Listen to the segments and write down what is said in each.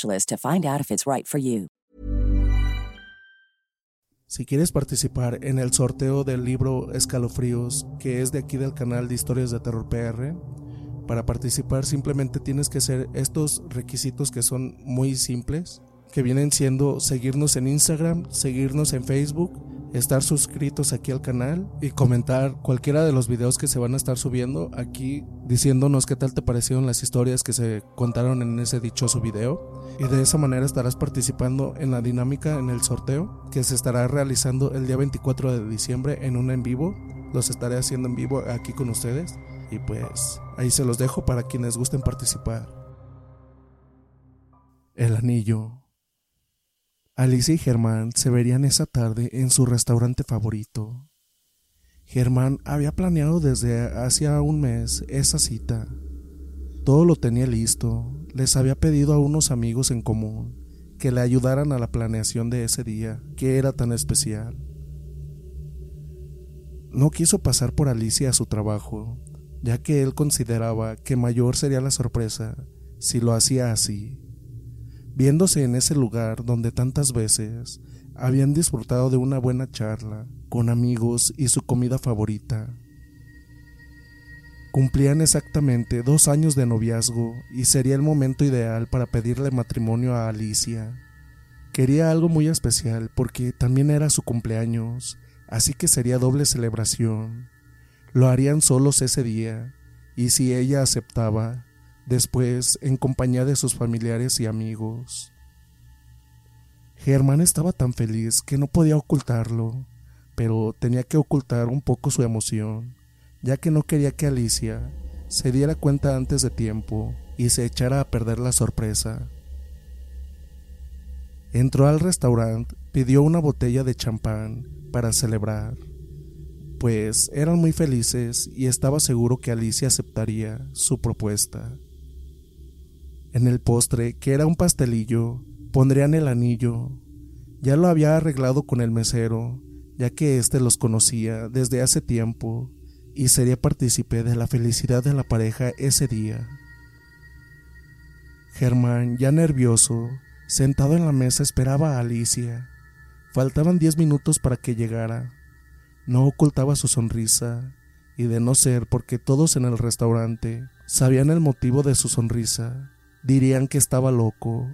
to find out if it's right for you. Si quieres participar en el sorteo del libro Escalofríos, que es de aquí del canal de Historias de Terror PR, para participar simplemente tienes que hacer estos requisitos que son muy simples, que vienen siendo seguirnos en Instagram, seguirnos en Facebook, estar suscritos aquí al canal y comentar cualquiera de los videos que se van a estar subiendo aquí diciéndonos qué tal te parecieron las historias que se contaron en ese dichoso video. Y de esa manera estarás participando en la dinámica en el sorteo que se estará realizando el día 24 de diciembre en un en vivo. Los estaré haciendo en vivo aquí con ustedes. Y pues ahí se los dejo para quienes gusten participar. El anillo Alicia y Germán se verían esa tarde en su restaurante favorito. Germán había planeado desde hacía un mes esa cita. Todo lo tenía listo, les había pedido a unos amigos en común que le ayudaran a la planeación de ese día, que era tan especial. No quiso pasar por Alicia a su trabajo, ya que él consideraba que mayor sería la sorpresa si lo hacía así viéndose en ese lugar donde tantas veces habían disfrutado de una buena charla con amigos y su comida favorita. Cumplían exactamente dos años de noviazgo y sería el momento ideal para pedirle matrimonio a Alicia. Quería algo muy especial porque también era su cumpleaños, así que sería doble celebración. Lo harían solos ese día, y si ella aceptaba, después en compañía de sus familiares y amigos. Germán estaba tan feliz que no podía ocultarlo, pero tenía que ocultar un poco su emoción, ya que no quería que Alicia se diera cuenta antes de tiempo y se echara a perder la sorpresa. Entró al restaurante, pidió una botella de champán para celebrar, pues eran muy felices y estaba seguro que Alicia aceptaría su propuesta. En el postre, que era un pastelillo, pondrían el anillo. Ya lo había arreglado con el mesero, ya que éste los conocía desde hace tiempo y sería partícipe de la felicidad de la pareja ese día. Germán, ya nervioso, sentado en la mesa esperaba a Alicia. Faltaban diez minutos para que llegara. No ocultaba su sonrisa, y de no ser porque todos en el restaurante sabían el motivo de su sonrisa, dirían que estaba loco.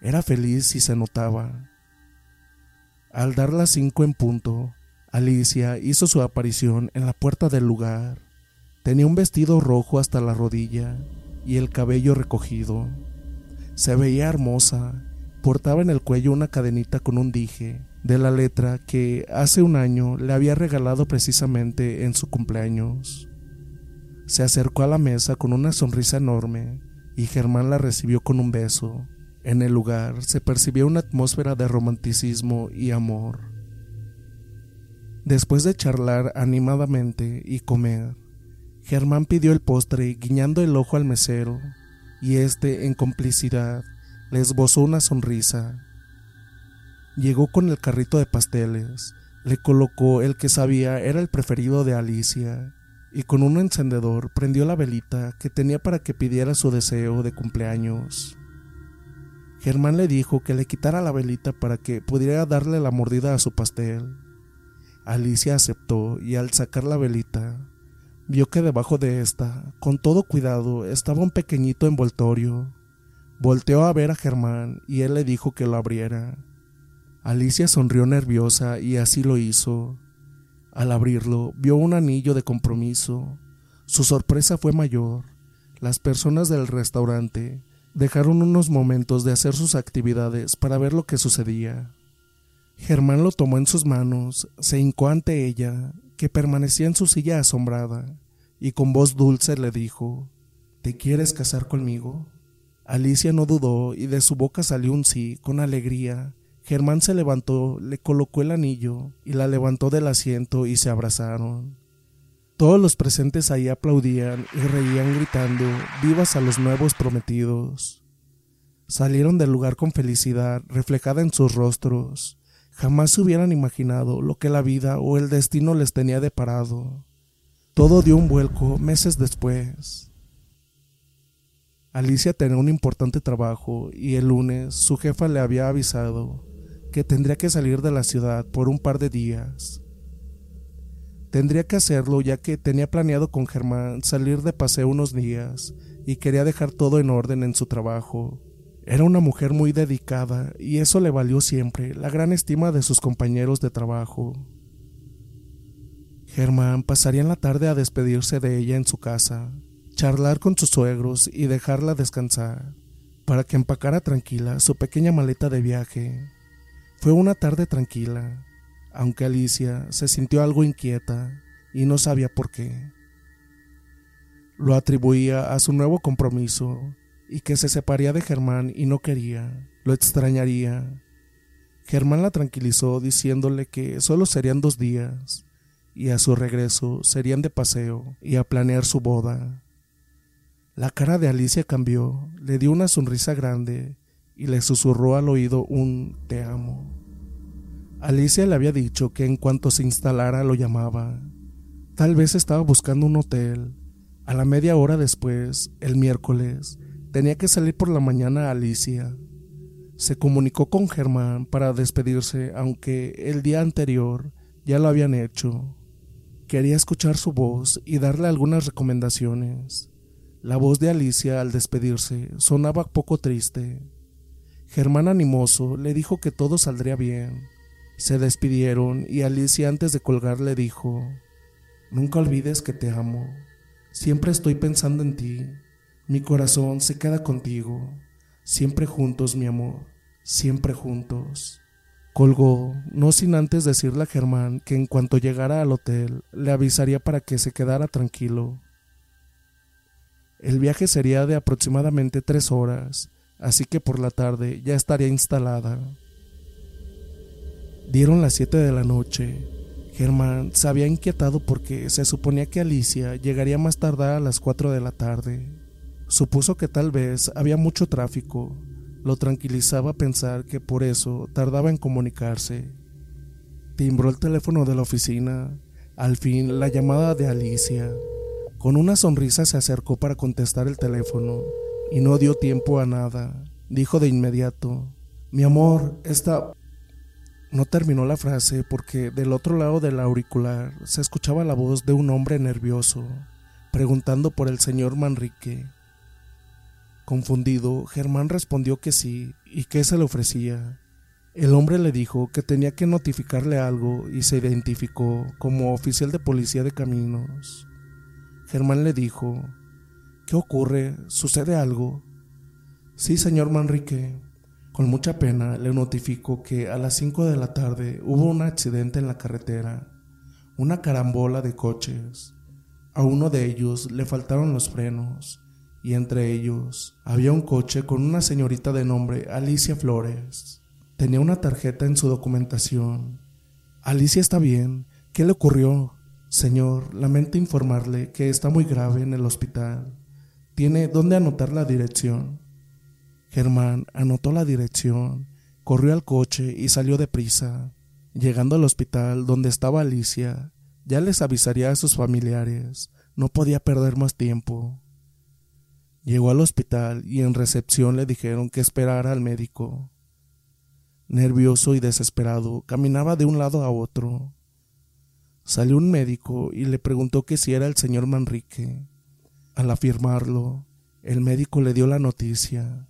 Era feliz y se notaba. Al dar las cinco en punto, Alicia hizo su aparición en la puerta del lugar. Tenía un vestido rojo hasta la rodilla y el cabello recogido. Se veía hermosa. Portaba en el cuello una cadenita con un dije de la letra que hace un año le había regalado precisamente en su cumpleaños. Se acercó a la mesa con una sonrisa enorme y Germán la recibió con un beso. En el lugar se percibía una atmósfera de romanticismo y amor. Después de charlar animadamente y comer, Germán pidió el postre guiñando el ojo al mesero, y éste, en complicidad, le esbozó una sonrisa. Llegó con el carrito de pasteles, le colocó el que sabía era el preferido de Alicia y con un encendedor prendió la velita que tenía para que pidiera su deseo de cumpleaños. Germán le dijo que le quitara la velita para que pudiera darle la mordida a su pastel. Alicia aceptó y al sacar la velita, vio que debajo de esta, con todo cuidado, estaba un pequeñito envoltorio. Volteó a ver a Germán y él le dijo que lo abriera. Alicia sonrió nerviosa y así lo hizo. Al abrirlo, vio un anillo de compromiso. Su sorpresa fue mayor. Las personas del restaurante dejaron unos momentos de hacer sus actividades para ver lo que sucedía. Germán lo tomó en sus manos, se hincó ante ella, que permanecía en su silla asombrada, y con voz dulce le dijo ¿Te quieres casar conmigo? Alicia no dudó y de su boca salió un sí con alegría Germán se levantó, le colocó el anillo y la levantó del asiento y se abrazaron. Todos los presentes ahí aplaudían y reían gritando vivas a los nuevos prometidos. Salieron del lugar con felicidad reflejada en sus rostros. Jamás se hubieran imaginado lo que la vida o el destino les tenía deparado. Todo dio un vuelco meses después. Alicia tenía un importante trabajo y el lunes su jefa le había avisado que tendría que salir de la ciudad por un par de días. Tendría que hacerlo ya que tenía planeado con Germán salir de paseo unos días y quería dejar todo en orden en su trabajo. Era una mujer muy dedicada y eso le valió siempre la gran estima de sus compañeros de trabajo. Germán pasaría en la tarde a despedirse de ella en su casa, charlar con sus suegros y dejarla descansar, para que empacara tranquila su pequeña maleta de viaje. Fue una tarde tranquila, aunque Alicia se sintió algo inquieta y no sabía por qué. Lo atribuía a su nuevo compromiso y que se separaría de Germán y no quería, lo extrañaría. Germán la tranquilizó diciéndole que solo serían dos días y a su regreso serían de paseo y a planear su boda. La cara de Alicia cambió, le dio una sonrisa grande y le susurró al oído un te amo. Alicia le había dicho que en cuanto se instalara lo llamaba. Tal vez estaba buscando un hotel. A la media hora después, el miércoles, tenía que salir por la mañana a Alicia. Se comunicó con Germán para despedirse, aunque el día anterior ya lo habían hecho. Quería escuchar su voz y darle algunas recomendaciones. La voz de Alicia al despedirse sonaba poco triste. Germán animoso le dijo que todo saldría bien. Se despidieron y Alicia antes de colgar le dijo, Nunca olvides que te amo. Siempre estoy pensando en ti. Mi corazón se queda contigo. Siempre juntos, mi amor. Siempre juntos. Colgó, no sin antes decirle a Germán que en cuanto llegara al hotel le avisaría para que se quedara tranquilo. El viaje sería de aproximadamente tres horas así que por la tarde ya estaría instalada. Dieron las siete de la noche. Germán se había inquietado porque se suponía que Alicia llegaría más tardar a las cuatro de la tarde. Supuso que tal vez había mucho tráfico. Lo tranquilizaba pensar que por eso tardaba en comunicarse. Timbró el teléfono de la oficina. Al fin, la llamada de Alicia. Con una sonrisa se acercó para contestar el teléfono y no dio tiempo a nada. Dijo de inmediato, mi amor, esta... No terminó la frase porque del otro lado del auricular se escuchaba la voz de un hombre nervioso, preguntando por el señor Manrique. Confundido, Germán respondió que sí y que se le ofrecía. El hombre le dijo que tenía que notificarle algo y se identificó como oficial de policía de caminos. Germán le dijo ¿Qué ocurre? ¿Sucede algo? Sí, señor Manrique. Con mucha pena le notifico que a las 5 de la tarde hubo un accidente en la carretera, una carambola de coches. A uno de ellos le faltaron los frenos y entre ellos había un coche con una señorita de nombre Alicia Flores. Tenía una tarjeta en su documentación. Alicia está bien. ¿Qué le ocurrió? Señor, lamento informarle que está muy grave en el hospital. ¿Tiene dónde anotar la dirección? Germán anotó la dirección Corrió al coche y salió deprisa. Llegando al hospital donde estaba Alicia, ya les avisaría a sus familiares. No podía perder más tiempo. Llegó al hospital y en recepción le dijeron que esperara al médico. Nervioso y desesperado, caminaba de un lado a otro. Salió un médico y le preguntó que si era el señor Manrique. Al afirmarlo, el médico le dio la noticia.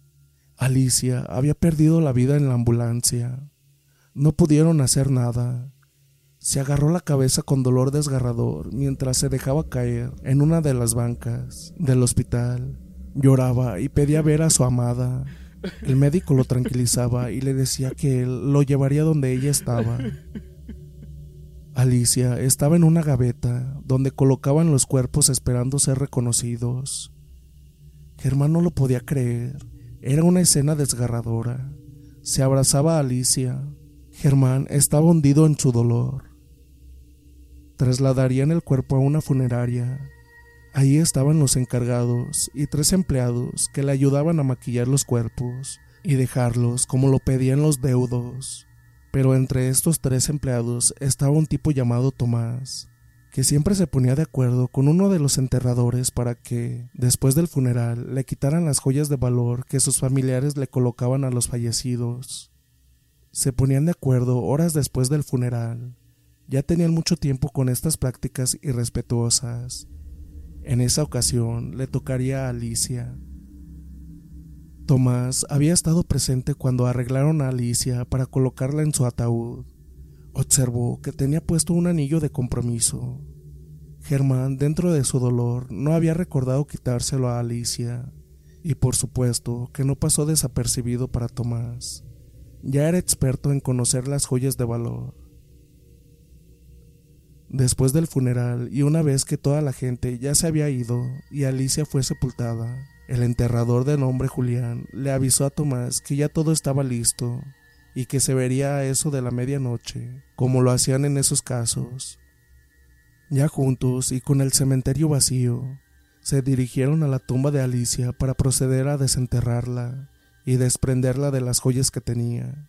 Alicia había perdido la vida en la ambulancia. No pudieron hacer nada. Se agarró la cabeza con dolor desgarrador mientras se dejaba caer en una de las bancas del hospital. Lloraba y pedía ver a su amada. El médico lo tranquilizaba y le decía que él lo llevaría donde ella estaba. Alicia estaba en una gaveta donde colocaban los cuerpos esperando ser reconocidos. Germán no lo podía creer. Era una escena desgarradora. Se abrazaba a Alicia. Germán estaba hundido en su dolor. Trasladarían el cuerpo a una funeraria Ahí estaban los encargados y tres empleados que le ayudaban a maquillar los cuerpos y dejarlos como lo pedían los deudos. Pero entre estos tres empleados estaba un tipo llamado Tomás, que siempre se ponía de acuerdo con uno de los enterradores para que, después del funeral, le quitaran las joyas de valor que sus familiares le colocaban a los fallecidos. Se ponían de acuerdo horas después del funeral. Ya tenían mucho tiempo con estas prácticas irrespetuosas en esa ocasión le tocaría a Alicia. Tomás había estado presente cuando arreglaron a Alicia para colocarla en su ataúd. Observó que tenía puesto un anillo de compromiso. Germán, dentro de su dolor, no había recordado quitárselo a Alicia, y por supuesto que no pasó desapercibido para Tomás. Ya era experto en conocer las joyas de valor. Después del funeral y una vez que toda la gente ya se había ido y Alicia fue sepultada, el enterrador de nombre Julián le avisó a Tomás que ya todo estaba listo y que se vería a eso de la medianoche, como lo hacían en esos casos. Ya juntos y con el cementerio vacío, se dirigieron a la tumba de Alicia para proceder a desenterrarla y desprenderla de las joyas que tenía.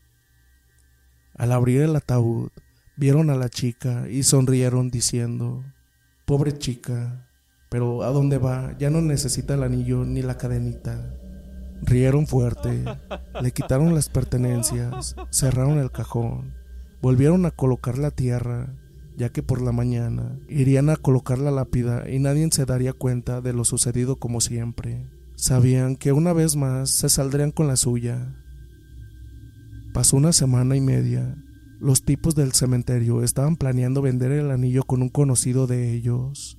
Al abrir el ataúd, Vieron a la chica y sonrieron diciendo, Pobre chica, pero ¿a dónde va? Ya no necesita el anillo ni la cadenita. Rieron fuerte, le quitaron las pertenencias, cerraron el cajón, volvieron a colocar la tierra, ya que por la mañana irían a colocar la lápida y nadie se daría cuenta de lo sucedido como siempre. Sabían que una vez más se saldrían con la suya. Pasó una semana y media los tipos del cementerio estaban planeando vender el anillo con un conocido de ellos.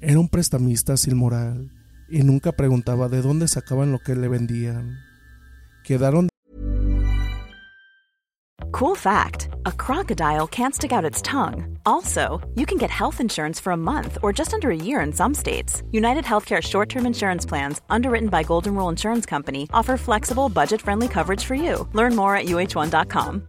Era un prestamista sin moral y nunca preguntaba de dónde sacaban lo que le vendían. Quedaron Cool fact, a crocodile can't stick out its tongue. Also, you can get health insurance for a month or just under a year in some states. United Healthcare short-term insurance plans, underwritten by Golden Rule Insurance Company, offer flexible, budget-friendly coverage for you. Learn more at uh1.com.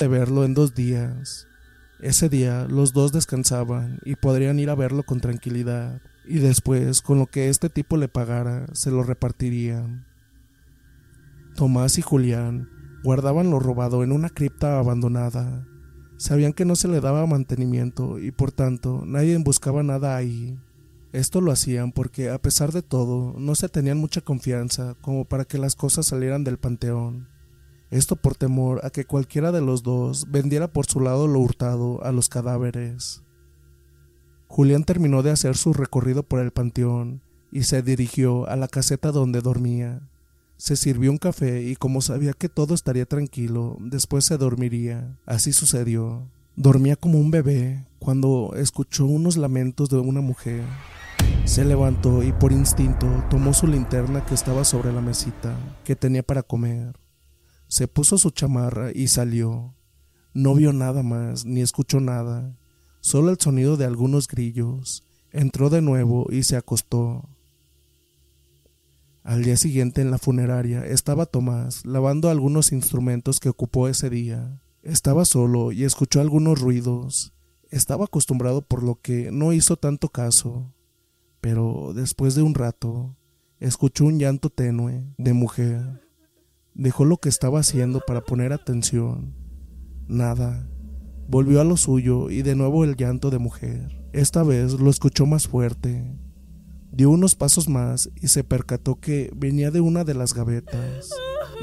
De verlo en dos días. Ese día los dos descansaban y podrían ir a verlo con tranquilidad, y después, con lo que este tipo le pagara, se lo repartirían. Tomás y Julián guardaban lo robado en una cripta abandonada. Sabían que no se le daba mantenimiento y por tanto nadie buscaba nada ahí. Esto lo hacían porque, a pesar de todo, no se tenían mucha confianza como para que las cosas salieran del panteón. Esto por temor a que cualquiera de los dos vendiera por su lado lo hurtado a los cadáveres. Julián terminó de hacer su recorrido por el panteón y se dirigió a la caseta donde dormía. Se sirvió un café y como sabía que todo estaría tranquilo, después se dormiría. Así sucedió. Dormía como un bebé cuando escuchó unos lamentos de una mujer. Se levantó y por instinto tomó su linterna que estaba sobre la mesita que tenía para comer. Se puso su chamarra y salió. No vio nada más, ni escuchó nada, solo el sonido de algunos grillos. Entró de nuevo y se acostó. Al día siguiente en la funeraria estaba Tomás lavando algunos instrumentos que ocupó ese día. Estaba solo y escuchó algunos ruidos. Estaba acostumbrado por lo que no hizo tanto caso. Pero después de un rato, escuchó un llanto tenue de mujer. Dejó lo que estaba haciendo para poner atención. Nada. Volvió a lo suyo y de nuevo el llanto de mujer. Esta vez lo escuchó más fuerte. Dio unos pasos más y se percató que venía de una de las gavetas.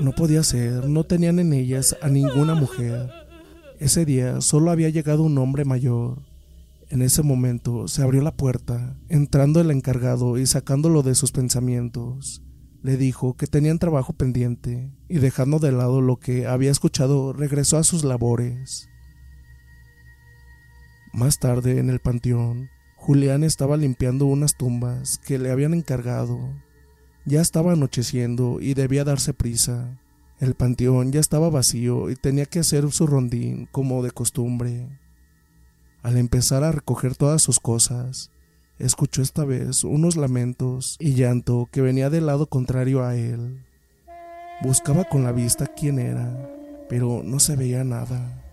No podía ser, no tenían en ellas a ninguna mujer. Ese día solo había llegado un hombre mayor. En ese momento se abrió la puerta, entrando el encargado y sacándolo de sus pensamientos. Le dijo que tenían trabajo pendiente y dejando de lado lo que había escuchado regresó a sus labores. Más tarde en el panteón, Julián estaba limpiando unas tumbas que le habían encargado. Ya estaba anocheciendo y debía darse prisa. El panteón ya estaba vacío y tenía que hacer su rondín como de costumbre. Al empezar a recoger todas sus cosas, escuchó esta vez unos lamentos y llanto que venía del lado contrario a él. Buscaba con la vista quién era, pero no se veía nada.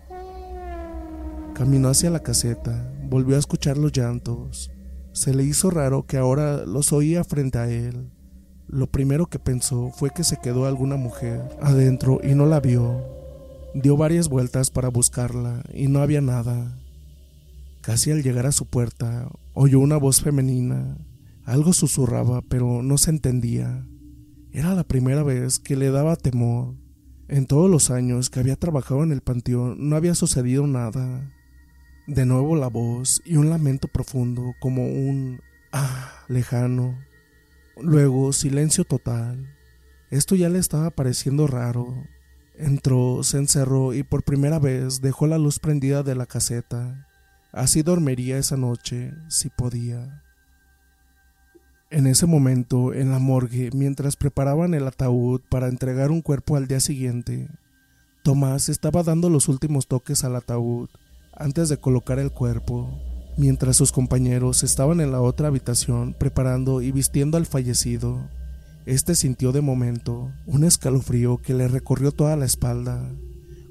Caminó hacia la caseta, volvió a escuchar los llantos. Se le hizo raro que ahora los oía frente a él. Lo primero que pensó fue que se quedó alguna mujer adentro y no la vio. Dio varias vueltas para buscarla y no había nada. Casi al llegar a su puerta, oyó una voz femenina. Algo susurraba, pero no se entendía. Era la primera vez que le daba temor. En todos los años que había trabajado en el panteón no había sucedido nada. De nuevo la voz y un lamento profundo como un ah lejano. Luego silencio total. Esto ya le estaba pareciendo raro. Entró, se encerró y por primera vez dejó la luz prendida de la caseta. Así dormiría esa noche, si podía. En ese momento, en la morgue, mientras preparaban el ataúd para entregar un cuerpo al día siguiente, Tomás estaba dando los últimos toques al ataúd antes de colocar el cuerpo, mientras sus compañeros estaban en la otra habitación preparando y vistiendo al fallecido. Este sintió de momento un escalofrío que le recorrió toda la espalda,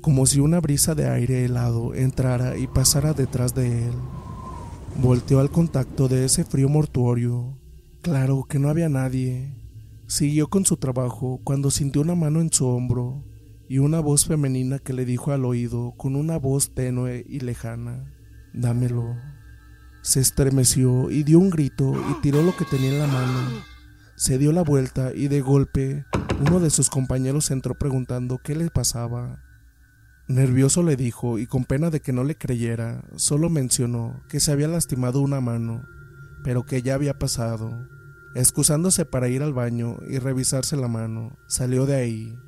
como si una brisa de aire helado entrara y pasara detrás de él. Volteó al contacto de ese frío mortuorio. Claro que no había nadie. Siguió con su trabajo cuando sintió una mano en su hombro y una voz femenina que le dijo al oído con una voz tenue y lejana, dámelo. Se estremeció y dio un grito y tiró lo que tenía en la mano. Se dio la vuelta y de golpe uno de sus compañeros entró preguntando qué le pasaba. Nervioso le dijo y con pena de que no le creyera, solo mencionó que se había lastimado una mano, pero que ya había pasado. Excusándose para ir al baño y revisarse la mano, salió de ahí.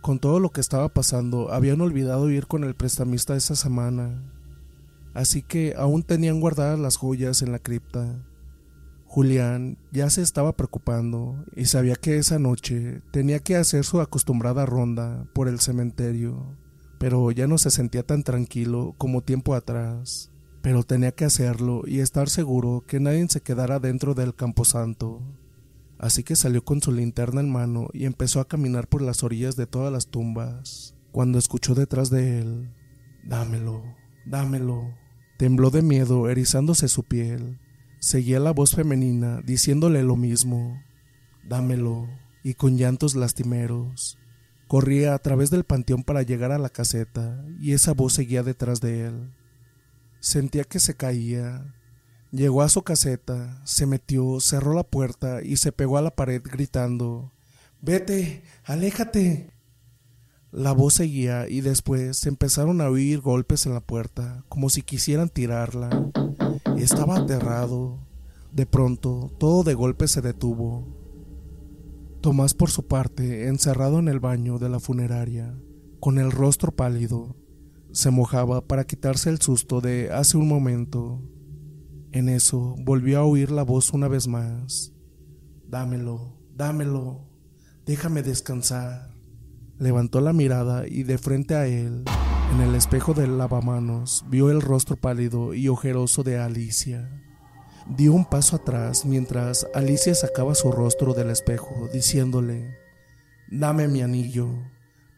Con todo lo que estaba pasando, habían olvidado ir con el prestamista esa semana, así que aún tenían guardadas las joyas en la cripta. Julián ya se estaba preocupando y sabía que esa noche tenía que hacer su acostumbrada ronda por el cementerio, pero ya no se sentía tan tranquilo como tiempo atrás. pero tenía que hacerlo y estar seguro que nadie se quedara dentro del camposanto. Así que salió con su linterna en mano y empezó a caminar por las orillas de todas las tumbas, cuando escuchó detrás de él, Dámelo, dámelo. Tembló de miedo, erizándose su piel. Seguía la voz femenina, diciéndole lo mismo, Dámelo, y con llantos lastimeros. Corría a través del panteón para llegar a la caseta, y esa voz seguía detrás de él. Sentía que se caía. Llegó a su caseta, se metió, cerró la puerta y se pegó a la pared gritando Vete, aléjate. La voz seguía y después se empezaron a oír golpes en la puerta, como si quisieran tirarla. Estaba aterrado. De pronto, todo de golpe se detuvo. Tomás, por su parte, encerrado en el baño de la funeraria, con el rostro pálido, se mojaba para quitarse el susto de hace un momento. En eso volvió a oír la voz una vez más. Dámelo, dámelo, déjame descansar. Levantó la mirada y de frente a él, en el espejo del lavamanos, vio el rostro pálido y ojeroso de Alicia. Dio un paso atrás mientras Alicia sacaba su rostro del espejo, diciéndole, Dame mi anillo,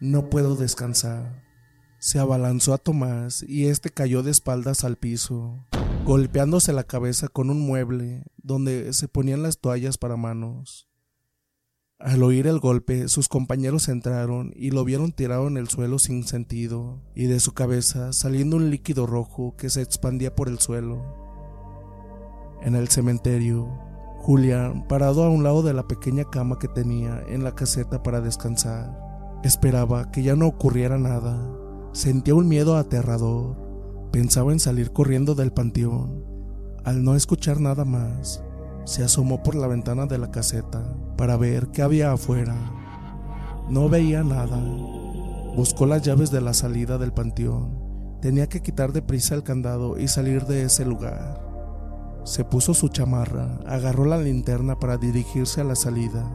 no puedo descansar. Se abalanzó a Tomás y éste cayó de espaldas al piso, golpeándose la cabeza con un mueble donde se ponían las toallas para manos. Al oír el golpe, sus compañeros entraron y lo vieron tirado en el suelo sin sentido, y de su cabeza saliendo un líquido rojo que se expandía por el suelo. En el cementerio, Julián, parado a un lado de la pequeña cama que tenía en la caseta para descansar, esperaba que ya no ocurriera nada Sentía un miedo aterrador. Pensaba en salir corriendo del panteón. Al no escuchar nada más, se asomó por la ventana de la caseta para ver qué había afuera. No veía nada. Buscó las llaves de la salida del panteón. Tenía que quitar deprisa el candado y salir de ese lugar. Se puso su chamarra, agarró la linterna para dirigirse a la salida.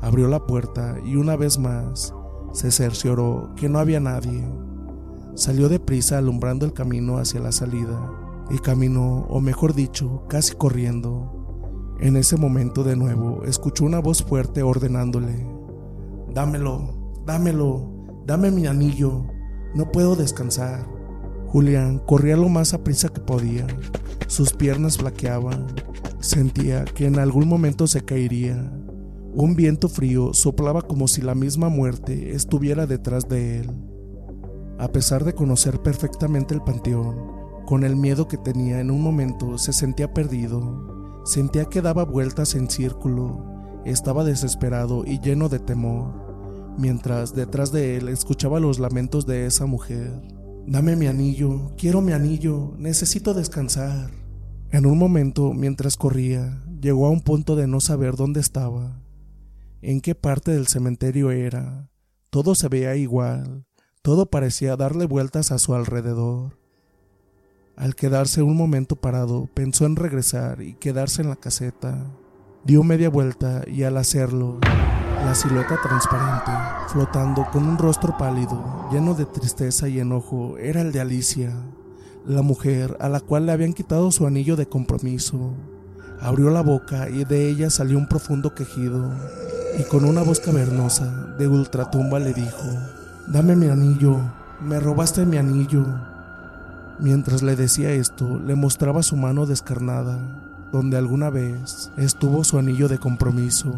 Abrió la puerta y una vez más se cercioró que no había nadie. Salió deprisa alumbrando el camino hacia la salida y caminó, o mejor dicho, casi corriendo. En ese momento de nuevo escuchó una voz fuerte ordenándole, Dámelo, dámelo, dame mi anillo, no puedo descansar. Julián corría lo más a prisa que podía, sus piernas flaqueaban, sentía que en algún momento se caería. Un viento frío soplaba como si la misma muerte estuviera detrás de él. A pesar de conocer perfectamente el panteón, con el miedo que tenía en un momento se sentía perdido, sentía que daba vueltas en círculo, estaba desesperado y lleno de temor, mientras detrás de él escuchaba los lamentos de esa mujer. Dame mi anillo, quiero mi anillo, necesito descansar. En un momento, mientras corría, llegó a un punto de no saber dónde estaba, en qué parte del cementerio era. Todo se veía igual, todo parecía darle vueltas a su alrededor. Al quedarse un momento parado, pensó en regresar y quedarse en la caseta. Dio media vuelta y al hacerlo, la silueta transparente, flotando con un rostro pálido, lleno de tristeza y enojo, era el de Alicia, la mujer a la cual le habían quitado su anillo de compromiso. Abrió la boca y de ella salió un profundo quejido, y con una voz cavernosa de ultratumba le dijo, Dame mi anillo, me robaste mi anillo. Mientras le decía esto, le mostraba su mano descarnada, donde alguna vez estuvo su anillo de compromiso.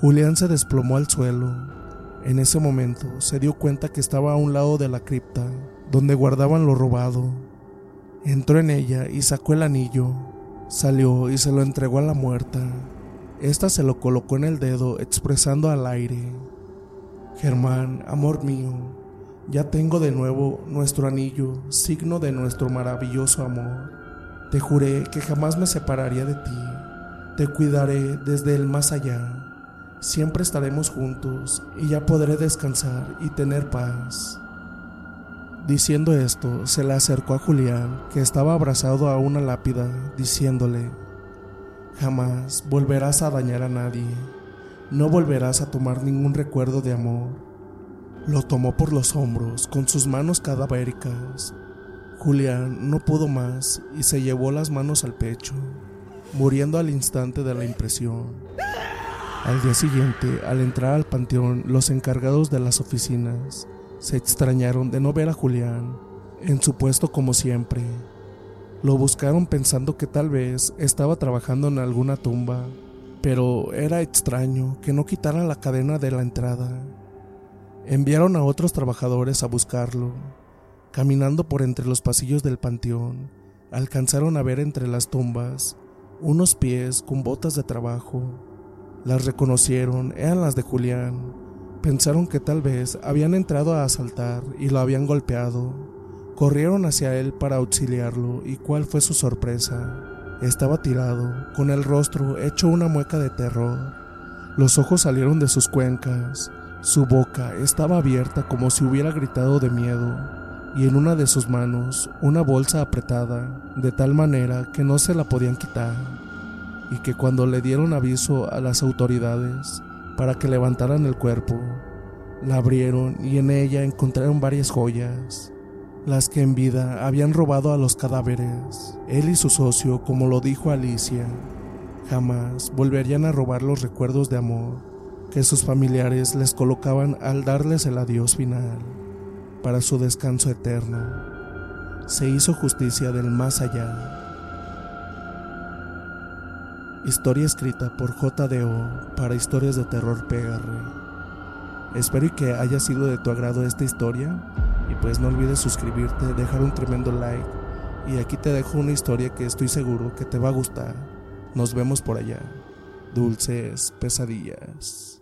Julián se desplomó al suelo. En ese momento se dio cuenta que estaba a un lado de la cripta, donde guardaban lo robado. Entró en ella y sacó el anillo. Salió y se lo entregó a la muerta. Esta se lo colocó en el dedo, expresando al aire. Germán, amor mío, ya tengo de nuevo nuestro anillo, signo de nuestro maravilloso amor. Te juré que jamás me separaría de ti. Te cuidaré desde el más allá. Siempre estaremos juntos y ya podré descansar y tener paz. Diciendo esto, se le acercó a Julián, que estaba abrazado a una lápida, diciéndole, Jamás volverás a dañar a nadie no volverás a tomar ningún recuerdo de amor. Lo tomó por los hombros con sus manos cadavéricas. Julián no pudo más y se llevó las manos al pecho, muriendo al instante de la impresión. Al día siguiente, al entrar al panteón, los encargados de las oficinas se extrañaron de no ver a Julián en su puesto como siempre. Lo buscaron pensando que tal vez estaba trabajando en alguna tumba, pero era extraño que no quitara la cadena de la entrada. Enviaron a otros trabajadores a buscarlo. Caminando por entre los pasillos del panteón, alcanzaron a ver entre las tumbas unos pies con botas de trabajo. Las reconocieron, eran las de Julián. Pensaron que tal vez habían entrado a asaltar y lo habían golpeado. Corrieron hacia él para auxiliarlo y cuál fue su sorpresa. Estaba tirado, con el rostro hecho una mueca de terror. Los ojos salieron de sus cuencas, su boca estaba abierta como si hubiera gritado de miedo, y en una de sus manos una bolsa apretada, de tal manera que no se la podían quitar y que cuando le dieron aviso a las autoridades para que levantaran el cuerpo, la abrieron y en ella encontraron varias joyas, las que en vida habían robado a los cadáveres. Él y su socio, como lo dijo Alicia, jamás volverían a robar los recuerdos de amor que sus familiares les colocaban al darles el adiós final para su descanso eterno. Se hizo justicia del más allá. Historia escrita por JDO para historias de terror PR. Espero que haya sido de tu agrado esta historia y pues no olvides suscribirte, dejar un tremendo like y aquí te dejo una historia que estoy seguro que te va a gustar. Nos vemos por allá. Dulces pesadillas.